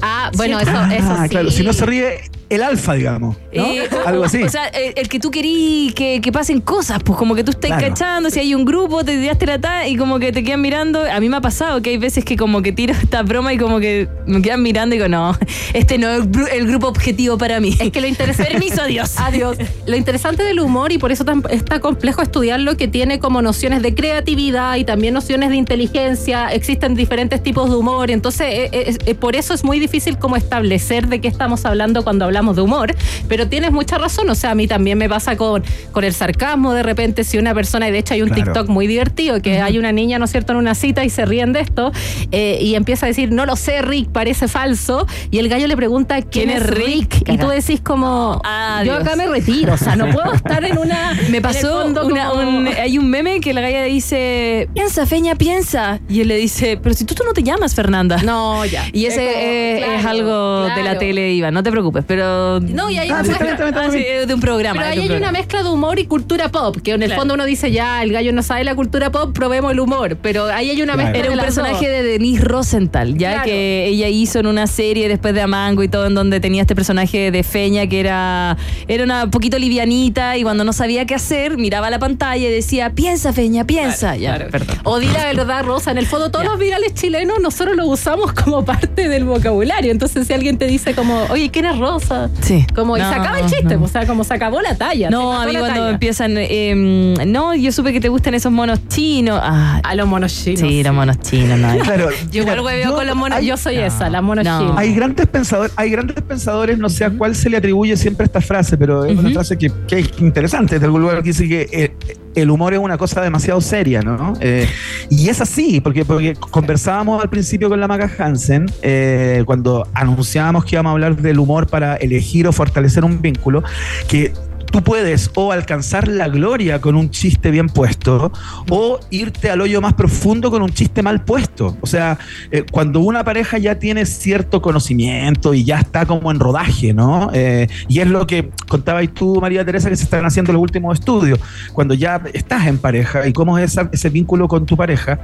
Ah, bueno, ¿Cierto? eso, eso Ah, sí. claro. Si no se ríe, el alfa, digamos. ¿no? Eh, [laughs] Algo así. O sea, el, el que tú querís que, que pasen cosas, pues como que tú estás Claro. cachando, si hay un grupo, te tiraste la ta y como que te quedan mirando. A mí me ha pasado que hay veces que como que tiro [laughs] esta broma y como que me quedan mirando y digo, no, este no es el, gru- el grupo objetivo para mí. Es que lo interesante. Permiso, adiós. [laughs] Adiós. Lo interesante del humor, y por eso tan- está complejo estudiarlo, que tiene como nociones de creatividad y también nociones de inteligencia. Existen diferentes tipos de humor. Entonces, eh, eh, por eso es muy difícil como establecer de qué estamos hablando cuando hablamos hablamos de humor, pero tienes mucha razón, o sea, a mí también me pasa con, con el sarcasmo de repente, si una persona, y de hecho hay un Claro. TikTok muy divertido, que hay una niña, ¿no es cierto?, en una cita y se ríen de esto, eh, y empieza a decir, no lo sé, Rick, parece falso, y el gallo le pregunta, ¿quién, es Rick? Y tú decís como, yo Dios. acá me retiro, o sea, no puedo estar en una... [laughs] Me pasó fondo una- como- un- hay un meme que la galla dice, piensa, Feña, piensa. Y él le dice, pero si tú, tú no te llamas Fernanda. No, ya. Y ese Es como, es claro, algo de la tele, Iván, no te preocupes, pero... No, y hay Ah, una sí, mezcla- está bien, está bien, está bien. Ah, de un programa. Pero ahí un hay una mezcla de humor y cultura pop, que en el Claro. fondo uno dice, ya, el gallo no sabe la cultura pop, probemos el humor. Pero ahí hay una Claro. mezcla Era un personaje de Denise Rosenthal, ya Claro. que ella hizo en una serie después de Amango y todo, en donde tenía este personaje de Feña que era, era una poquito livianita y cuando no sabía qué hacer, miraba la pantalla y decía, piensa, Feña, piensa. ya, perdón. O di la verdad, Rosa. En el fondo, todos los virales chilenos nosotros los usamos como [laughs] parte del vocabulario. Entonces, si alguien te dice como, oye, ¿quién es Rosa? Sí. Como, y No, se acaba el chiste, no. o sea, como se acabó la talla. No, a mí cuando talla. empiezan, eh, no, yo supe que te gustan esos monos chinos. Ah, a los monos chinos. Sí, los monos chinos, no. Claro, Yo igual hueveo con los monos. hay- yo soy esa, la mono No. china. Hay grandes pensadores, hay grandes pensadores, no sé a cuál se le atribuye siempre esta frase, pero es una frase que, que es interesante, de algún lugar que dice que eh, el humor es una cosa demasiado seria, ¿no? Eh, y es así, porque, porque conversábamos al principio con la Maca Hansen, eh, cuando anunciábamos que íbamos a hablar del humor para elegir o fortalecer un vínculo, que tú puedes o alcanzar la gloria con un chiste bien puesto o irte al hoyo más profundo con un chiste mal puesto. O sea, eh, cuando una pareja ya tiene cierto conocimiento y ya está como en rodaje, ¿no? Eh, y es lo que contabas tú, María Teresa, que se están haciendo los últimos estudios. Cuando ya estás en pareja y cómo es esa- ese vínculo con tu pareja,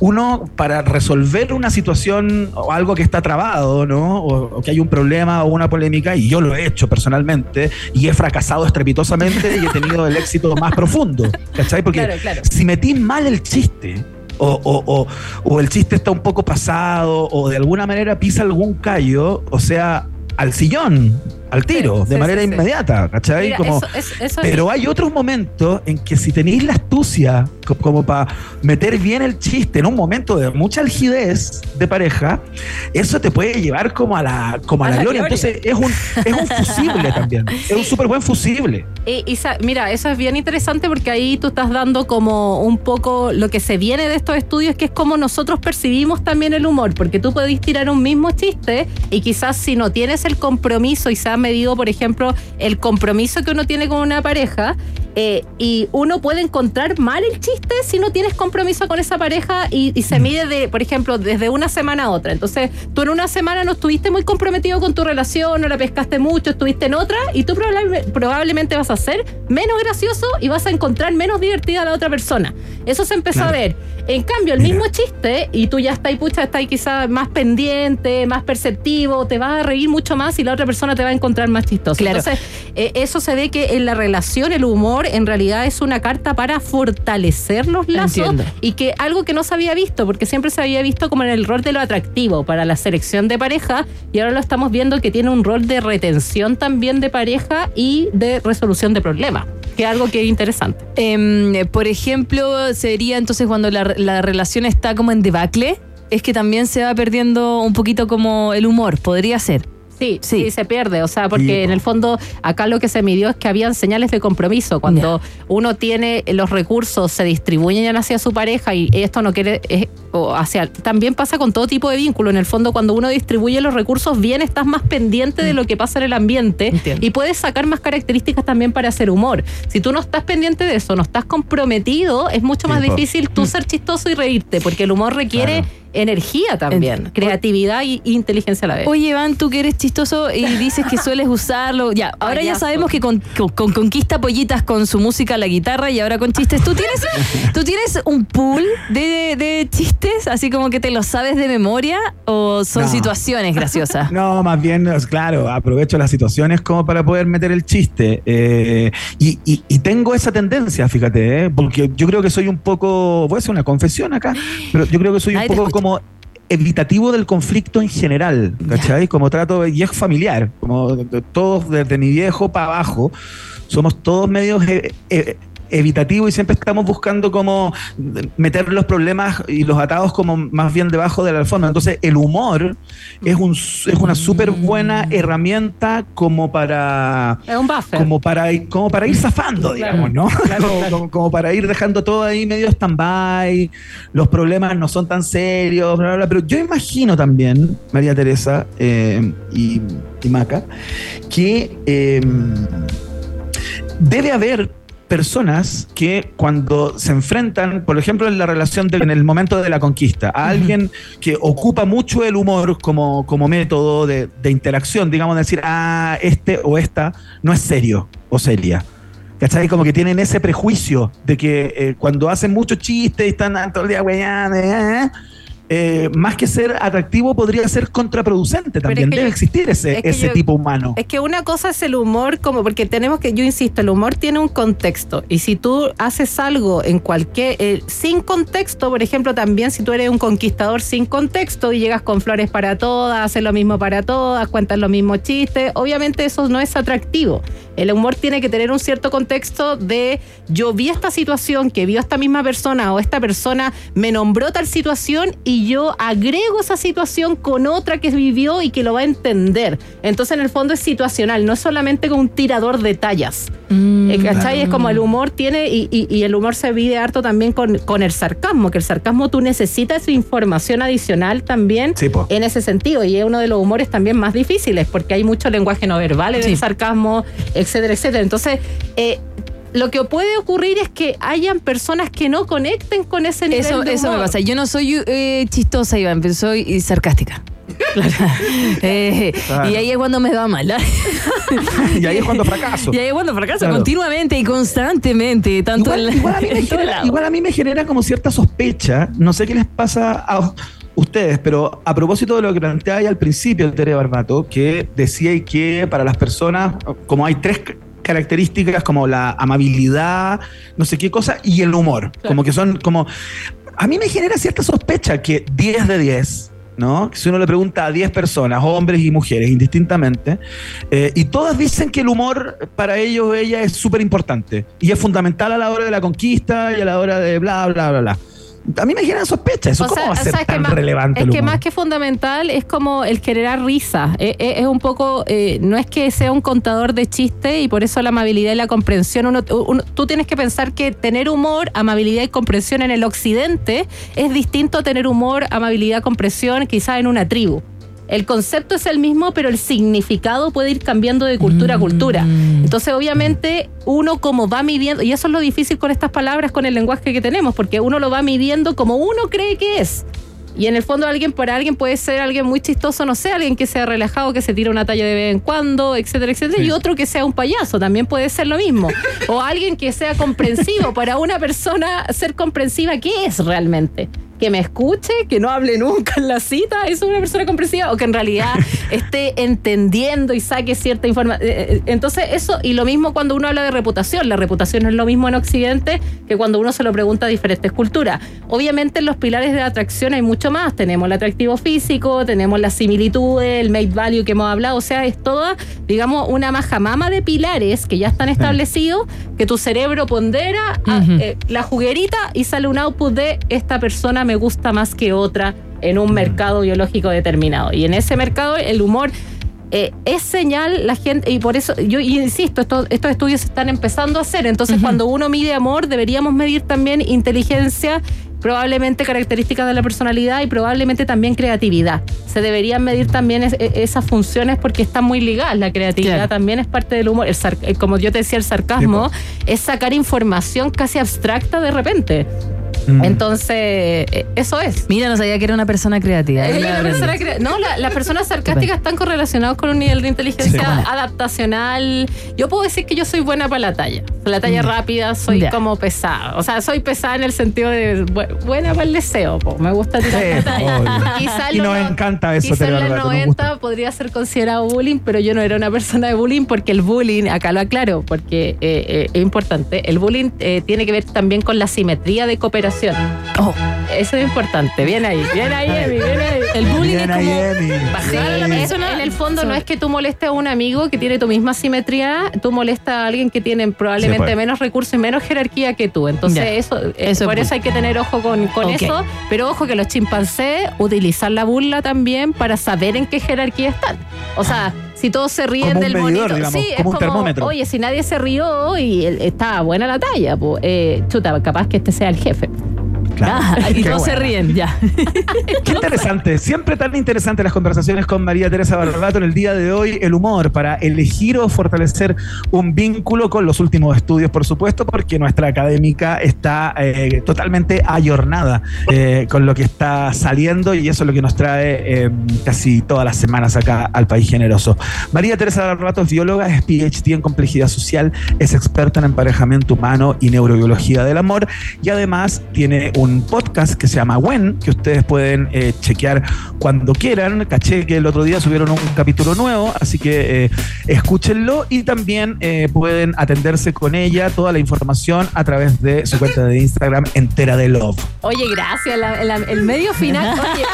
uno para resolver una situación o algo que está trabado, ¿no? O, o que hay un problema o una polémica, y yo lo he hecho personalmente y he fracasado estrepitosamente y he tenido el éxito más profundo, ¿cachai? Porque Claro, claro. si metí mal el chiste, o, o- o- o el chiste está un poco pasado, o de alguna manera pisa algún callo, o sea, al sillón, al tiro, Sí, de sí, manera sí, inmediata, ¿cachai? Mira, Como, eso- es- eso es- pero hay otros momentos en que si tenéis la astucia co- como para meter bien el chiste en un momento de mucha algidez de pareja, eso te puede llevar como a la, como a A la, la gloria. gloria. Entonces es un, es un fusible [laughs] también. Es un súper buen fusible. Y, y mira, eso es bien interesante porque ahí tú estás dando como un poco lo que se viene de estos estudios, que es como nosotros percibimos también el humor, porque tú podés tirar un mismo chiste y quizás si no tienes el compromiso y se ha medido, por ejemplo, el compromiso que uno tiene con una pareja, eh, y uno puede encontrar mal el chiste si no tienes compromiso con esa pareja y, y se mide de, por ejemplo, desde una semana a otra. Entonces, tú en una semana no estuviste muy comprometido con tu relación, no la pescaste mucho, estuviste en otra y tú probable- probablemente vas a ser menos gracioso y vas a encontrar menos divertida a la otra persona. Eso se empezó Claro. a ver. En cambio, el mismo chiste y tú ya estás ahí, pucha, estás ahí quizás más pendiente, más perceptivo, te vas a reír mucho más y la otra persona te va a encontrar más chistoso. Claro. Entonces, eh, eso se ve que en la relación el humor en realidad es una carta para fortalecer los lazos Entiendo. y que algo que no se había visto, porque siempre se había visto como en el rol de lo atractivo para la selección de pareja y ahora lo estamos viendo que tiene un rol de retención también de pareja y de resolución de problemas, que es algo que es interesante. Em, por ejemplo, sería entonces cuando la, la relación está como en debacle, es que también se va perdiendo un poquito como el humor, podría ser. Sí, sí, se pierde. O sea, porque en el fondo acá lo que se midió es que habían señales de compromiso. Cuando uno tiene los recursos, se distribuyen hacia su pareja y esto no quiere. es- o hacia, también pasa con todo tipo de vínculo. En el fondo, cuando uno distribuye los recursos bien, estás más pendiente de lo que pasa en el ambiente y puedes sacar más características también para hacer humor. Si tú no estás pendiente de eso, no estás comprometido, es mucho más difícil tú ser chistoso y reírte, porque el humor requiere energía también, creatividad y inteligencia a la vez. Oye, Iván, tú que eres chistoso y dices que sueles usarlo. Ya, ahora ya sabemos que con, con- con conquista pollitas con su música, la guitarra y ahora con chistes. ¿Tú tienes, ¿tú tienes un pool de, de chistes? Así como que te lo sabes de memoria o son No. situaciones graciosas? [laughs] No, más bien, es claro, aprovecho las situaciones como para poder meter el chiste. eh, y, y- y tengo esa tendencia, fíjate, eh, porque yo creo que soy un poco, voy a hacer una confesión acá, pero yo creo que soy un poco como evitativo del conflicto en general, ¿cachai? Como trato, y es familiar, como de- de- todos desde mi viejo para abajo, somos todos medios eh, eh, evitativo y siempre estamos buscando cómo meter los problemas y los atados como más bien debajo de la alfombra. Entonces, el humor es, un, es una súper buena herramienta como para... Es un buffer. Como para, como para ir zafando, digamos, ¿no? [laughs] como, como- como para ir dejando todo ahí medio stand-by, los problemas no son tan serios, bla, bla, bla. Pero yo imagino también, María Teresa eh, y, y Maca, que eh, debe haber personas que cuando se enfrentan, por ejemplo, en la relación de- en el momento de la conquista, a alguien que ocupa mucho el humor como, como método de, de interacción, digamos, decir, ah, este o esta no es serio o seria. ¿Cachai? Como que tienen ese prejuicio de que eh, cuando hacen muchos chistes y están todo el día weyando, eh, más que ser atractivo, podría ser contraproducente también. que Debe yo- existir ese, es ese yo- tipo humano. Es que una cosa es el humor, como porque tenemos que, yo insisto, el humor tiene un contexto. Y si tú haces algo en cualquier, eh, sin contexto, por ejemplo, también si tú eres un conquistador sin contexto y llegas con flores para todas, haces lo mismo para todas, cuentas los mismos chistes, obviamente eso no es atractivo. El humor tiene que tener un cierto contexto de yo vi esta situación que vio esta misma persona o esta persona me nombró tal situación y yo agrego esa situación con otra que vivió y que lo va a entender. Entonces en el fondo es situacional, no es solamente con un tirador de tallas. Eh, ¿Cachai? Es como el humor tiene, y, y- y el humor se vive harto también con, con el sarcasmo, que el sarcasmo tú necesitas información adicional también Sí, en ese sentido, y es uno de los humores también más difíciles, porque hay mucho lenguaje no verbal en el sarcasmo, etcétera, etcétera. Entonces, eh, lo que puede ocurrir es que hayan personas que no conecten con ese nivel Eso, de eso me humor. pasa. Yo no soy eh, chistosa, Iván, pero soy eh, sarcástica. Claro. [laughs] Eh, Claro. Y ahí es cuando me va mal. [laughs] y ahí es cuando fracaso. Y ahí es cuando fracaso Claro. continuamente y constantemente, tanto Igual, en la- igual a mí [laughs] me genera, igual a mí me genera como cierta sospecha. No sé qué les pasa a ustedes, pero a propósito de lo que planteaba al principio, Tere Barbato, que decía que para las personas, como hay tres ca- características como la amabilidad, no sé qué cosa, y el humor. Como que son como... A mí me genera cierta sospecha que 10 de 10, ¿no? Si uno le pregunta a 10 personas, hombres y mujeres, indistintamente, eh, y todas dicen que el humor para ellos o ella es súper importante y es fundamental a la hora de la conquista y a la hora de bla, bla, bla, bla. A mí me genera sospecha. Eso, O ¿Cómo sea, va a ser ¿sabes qué tan más- relevante Es el que más que fundamental es como el generar risa. Eh, eh, es un poco, eh, no es que sea un contador de chistes y por eso la amabilidad y la comprensión. Uno, uno- tú tienes que pensar que tener humor, amabilidad y comprensión en el occidente es distinto a tener humor, amabilidad, comprensión quizás en una tribu. El concepto es el mismo, pero el significado puede ir cambiando de cultura a cultura. Entonces, obviamente, uno como va midiendo, y eso es lo difícil con estas palabras, con el lenguaje que tenemos, porque uno lo va midiendo como uno cree que es. Y en el fondo alguien para alguien puede ser alguien muy chistoso, no sé, alguien que sea relajado, que se tira una talla de vez en cuando, etcétera, etcétera, y otro que sea un payaso, también puede ser lo mismo. [laughs] O alguien que sea comprensivo, para una persona ser comprensiva, ¿qué es realmente? Que me escuche, que no hable nunca en la cita, ¿eso es una persona comprensiva? O que en realidad [laughs] esté entendiendo y saque cierta información. Entonces eso, y lo mismo cuando uno habla de reputación, la reputación no es lo mismo en Occidente que cuando uno se lo pregunta a diferentes culturas. Obviamente en los pilares de la atracción hay mucho más, tenemos el atractivo físico, tenemos las similitudes, el mate value que hemos hablado, o sea, es toda, digamos, una majamama de pilares que ya están establecidos, que tu cerebro pondera a- Ujú. eh, la juguerita y sale un output de esta persona me gusta más que otra en un mercado biológico determinado. Y en ese mercado el humor eh, es señal, la gente, y por eso yo insisto, estos, estos estudios se están empezando a hacer. Entonces, cuando uno mide amor, deberíamos medir también inteligencia, probablemente características de la personalidad y probablemente también creatividad. Se deberían medir también es- e- esas funciones porque están muy ligadas. La creatividad Claro. también es parte del humor. El eh, como yo te decía, el sarcasmo es sacar información casi abstracta de repente. Mm. Entonces, eh, eso es. Mira, no sabía que era una persona creativa. Es Ahí una la aprendí. persona crea- no, la- las personas sarcásticas están correlacionadas con un nivel de inteligencia Sí. adaptacional. Yo puedo decir que yo soy buena para la talla. La talla Ya. rápida, soy como pesada. O sea, soy pesada en el sentido de bu- buena para el deseo. po. Me gusta tirar Sí, la talla. obvio. Quizá Y nos encanta eso, quizá en los Barbato, nos 90 podría ser considerado bullying, pero yo no era una persona de bullying porque el bullying, acá lo aclaro, porque eh, eh, es importante, el bullying eh, tiene que ver también con la simetría de cooperación comunicación. Oh. Eso es importante. Bien ahí, bien ahí, Emi, bien ahí. El bullying Bien es ahí, como Emi. No- en el fondo no es que tú molestes a un amigo que tiene tu misma simetría, tú molestas a alguien que tiene probablemente Sí, pues. menos recursos y menos jerarquía que tú. Entonces, Ya. eso, eh, Eso es por eso hay que tener ojo con, eso. Pero ojo que los chimpancés utilizan la burla también para saber en qué jerarquía están. O sea, si todos se ríen del medidor, monito, digamos, sí, como un es como, termómetro. oye, si nadie se rió y estaba buena la talla, pues, eh, chuta, capaz que este sea el jefe. Ah, y [laughs] todos se bueno. ríen, ya. Qué [laughs] interesante, siempre tan interesante las conversaciones con María Teresa Barbato en el día de hoy, el humor para elegir o fortalecer un vínculo con los últimos estudios, por supuesto, porque nuestra académica está eh, totalmente ayornada eh, con lo que está saliendo y eso es lo que nos trae eh, casi todas las semanas acá al País Generoso. María Teresa Barbato es bióloga, es PhD en complejidad social, es experta en emparejamiento humano y neurobiología del amor y además tiene un podcast que se llama When, que ustedes pueden eh, chequear cuando quieran. Caché que el otro día subieron un capítulo nuevo, así que eh, escúchenlo y también eh, pueden atenderse con ella toda la información a través de su cuenta de Instagram entera de Love. Oye, gracias. la- la- el medio final. Oye,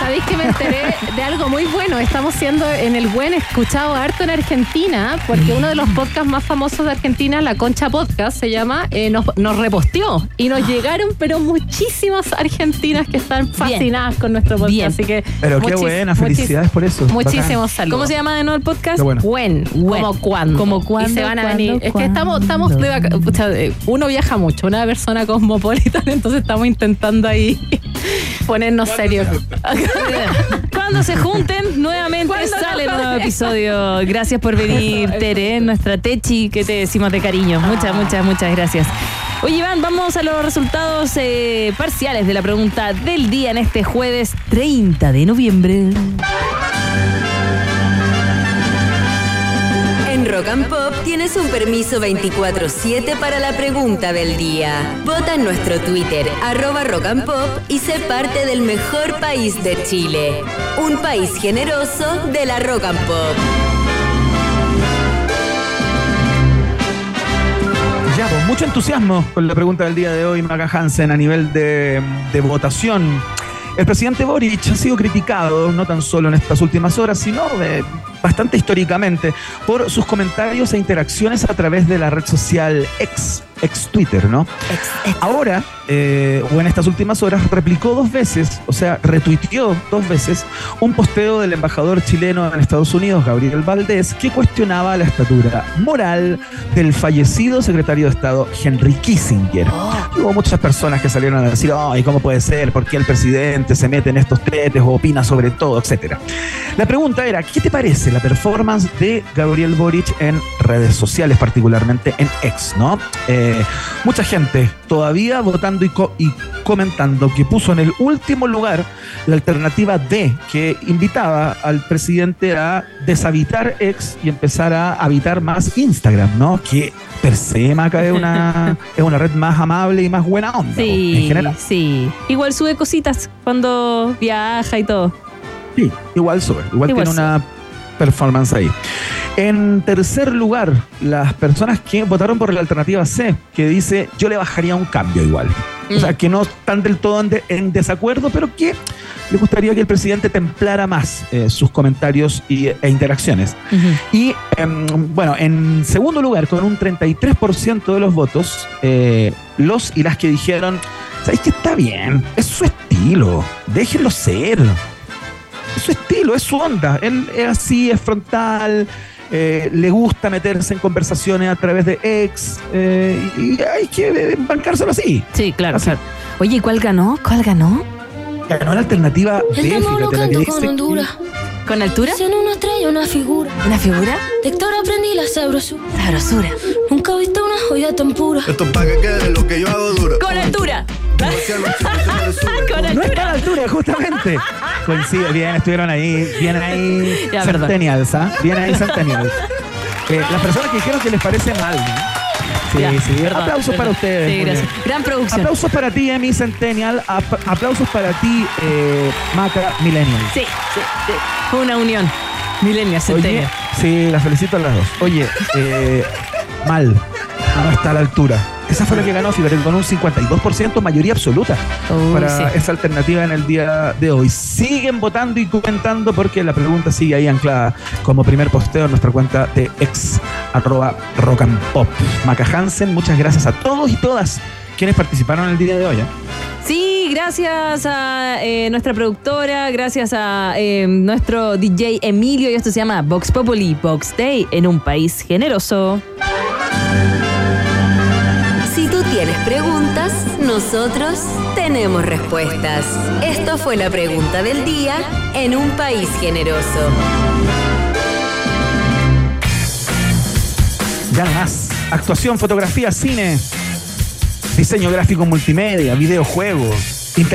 sabéis que me enteré de algo muy bueno. Estamos siendo en el buen escuchado harto en Argentina, porque uno de los podcasts más famosos de Argentina, La Concha Podcast, se llama, eh, nos, nos reposteó. Y nos llegaron, pero muchísimas argentinas que están fascinadas con nuestro podcast. Bien. Así que. Pero qué buena, felicidades por eso. Muchísimos saludos. ¿Cómo se llama de nuevo el podcast? Bueno. When, When. como cuándo. Como cuándo, Y se van a cuándo, venir. Es que estamos, estamos de vaca- pucha, eh, uno viaja mucho, una persona cosmopolitana, [laughs] entonces estamos intentando ahí [laughs] ponernos serios. [laughs] Cuando se junten, nuevamente ¿Cuándo sale un nuevo episodio. Gracias por venir, Eso, eso. Tere, nuestra Techi, que te decimos de cariño. Muchas, Ah. muchas, muchas gracias. Oye, Iván, vamos a los resultados eh, parciales de la pregunta del día en este jueves 30 de noviembre. En Rock and Pop tienes un permiso 24-7 para la pregunta del día. Vota en nuestro Twitter, arroba Rock and Pop, y sé parte del mejor país de Chile. Un país generoso de la Rock and Pop. Ya, con mucho entusiasmo con la pregunta del día de hoy, Maca Hansen, a nivel de, votación. El presidente Boric ha sido criticado, no tan solo en estas últimas horas, sino eh, bastante históricamente, por sus comentarios e interacciones a través de la red social ex, ex Twitter, ¿no? Ahora, eh, o en estas últimas horas, replicó dos veces, o sea, retuiteó dos veces un posteo del embajador chileno en Estados Unidos, Gabriel Valdés, que cuestionaba la estatura moral del fallecido secretario de Estado Henry Kissinger. Y Hubo muchas personas que salieron a decir, ay, ¿cómo puede ser? ¿Por qué el presidente se mete en estos tretes o opina sobre todo, etcétera? La pregunta era, ¿qué te parece la performance de Gabriel Boric en redes sociales, particularmente en X, ¿no? Eh, mucha gente todavía votando y, co- y comentando que puso en el último lugar la alternativa D, que invitaba al presidente a deshabitar X y empezar a habitar más Instagram, ¿no? Que per se, Maca, es una, [laughs] es una red más amable y más buena onda, en Sí, general. sí. Igual sube cositas cuando viaja y todo. Sí, igual sube, igual, Igual tiene una performance ahí. En tercer lugar, las personas que votaron por la alternativa C, que dice yo le bajaría un cambio igual. O sea, que no están del todo en, de- en desacuerdo, pero que le gustaría que el presidente templara más eh, sus comentarios y, e interacciones. Y em, bueno, en segundo lugar, con un 33% de los votos, eh, los y las que dijeron, ¿sabéis que está bien? Es su estilo, déjenlo ser. Es su estilo, es su onda. Él es así, es frontal, eh, le gusta meterse en conversaciones a través de ex, eh, y hay que bancárselo así. Sí, claro, claro. Oye, ¿y cuál ganó? ¿Cuál ganó? Ganó la alternativa B, fíjate, la que con dice Honduras. ¿Con altura? Siendo una estrella, una figura. ¿Una figura? De Héctor aprendí la sabrosura. Sabrosura. Nunca he visto una joya tan pura. Esto es para que quede lo que yo hago duro. ¡Con altura! [laughs] No está a la altura, justamente. Coincide, bien, estuvieron ahí, bien ahí Ya. Centennials, ¿ah? Bien ahí Centennials. Eh, las personas que dijeron que les parece mal, ¿no? Sí, Ya, sí. perdón, aplausos perdón. para ustedes. Sí, gracias. Gran producción. Aplausos para ti, Emi Centennial. Ap- aplausos para ti, eh, Maca Millennial. Sí, sí, sí. Fue una unión. Milenia, Oye, centenio. sí, las felicito a las dos. Oye, eh, mal. No está a la altura. Esa fue la que ganó, fíjate, con un 52% mayoría absoluta para sí. esa alternativa en el día de hoy. Siguen votando y comentando porque la pregunta sigue ahí anclada como primer posteo en nuestra cuenta de ex arroba rock and pop. Maca Hansen, muchas gracias a todos y todas quienes participaron el día de hoy. ¿eh? Sí, gracias a eh, nuestra productora, gracias a eh, nuestro DJ Emilio y esto se llama Vox Populi, Vox Day en un país generoso. Si tú tienes preguntas, nosotros tenemos respuestas. Esto fue la pregunta del día en un país generoso. Ya más. Actuación, fotografía, cine, diseño gráfico multimedia, videojuegos,